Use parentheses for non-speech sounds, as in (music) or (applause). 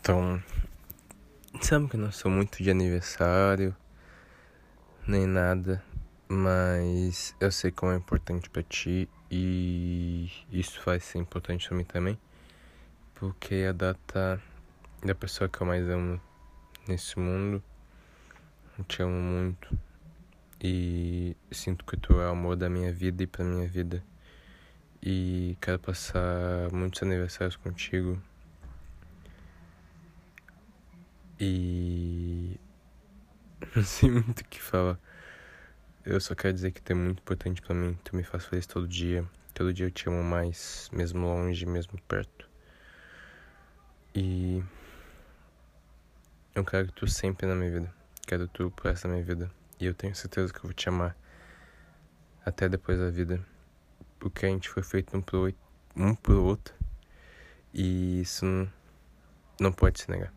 Então, sabe que eu não sou muito de aniversário, nem nada, mas eu sei como é importante para ti e isso vai ser importante para mim também, porque é a data da pessoa que eu mais amo nesse mundo. Eu te amo muito e sinto que tu é o amor da minha vida e pra minha vida. E quero passar muitos aniversários contigo. E (laughs) não sei muito o que falar. Eu só quero dizer que tu é muito importante para mim. Tu me faz feliz todo dia. Todo dia eu te amo mais, mesmo longe, mesmo perto. E eu quero tu sempre na minha vida. Quero tu por essa minha vida. E eu tenho certeza que eu vou te amar até depois da vida. Porque a gente foi feito um pro, um pro outro. E isso não, não pode se negar.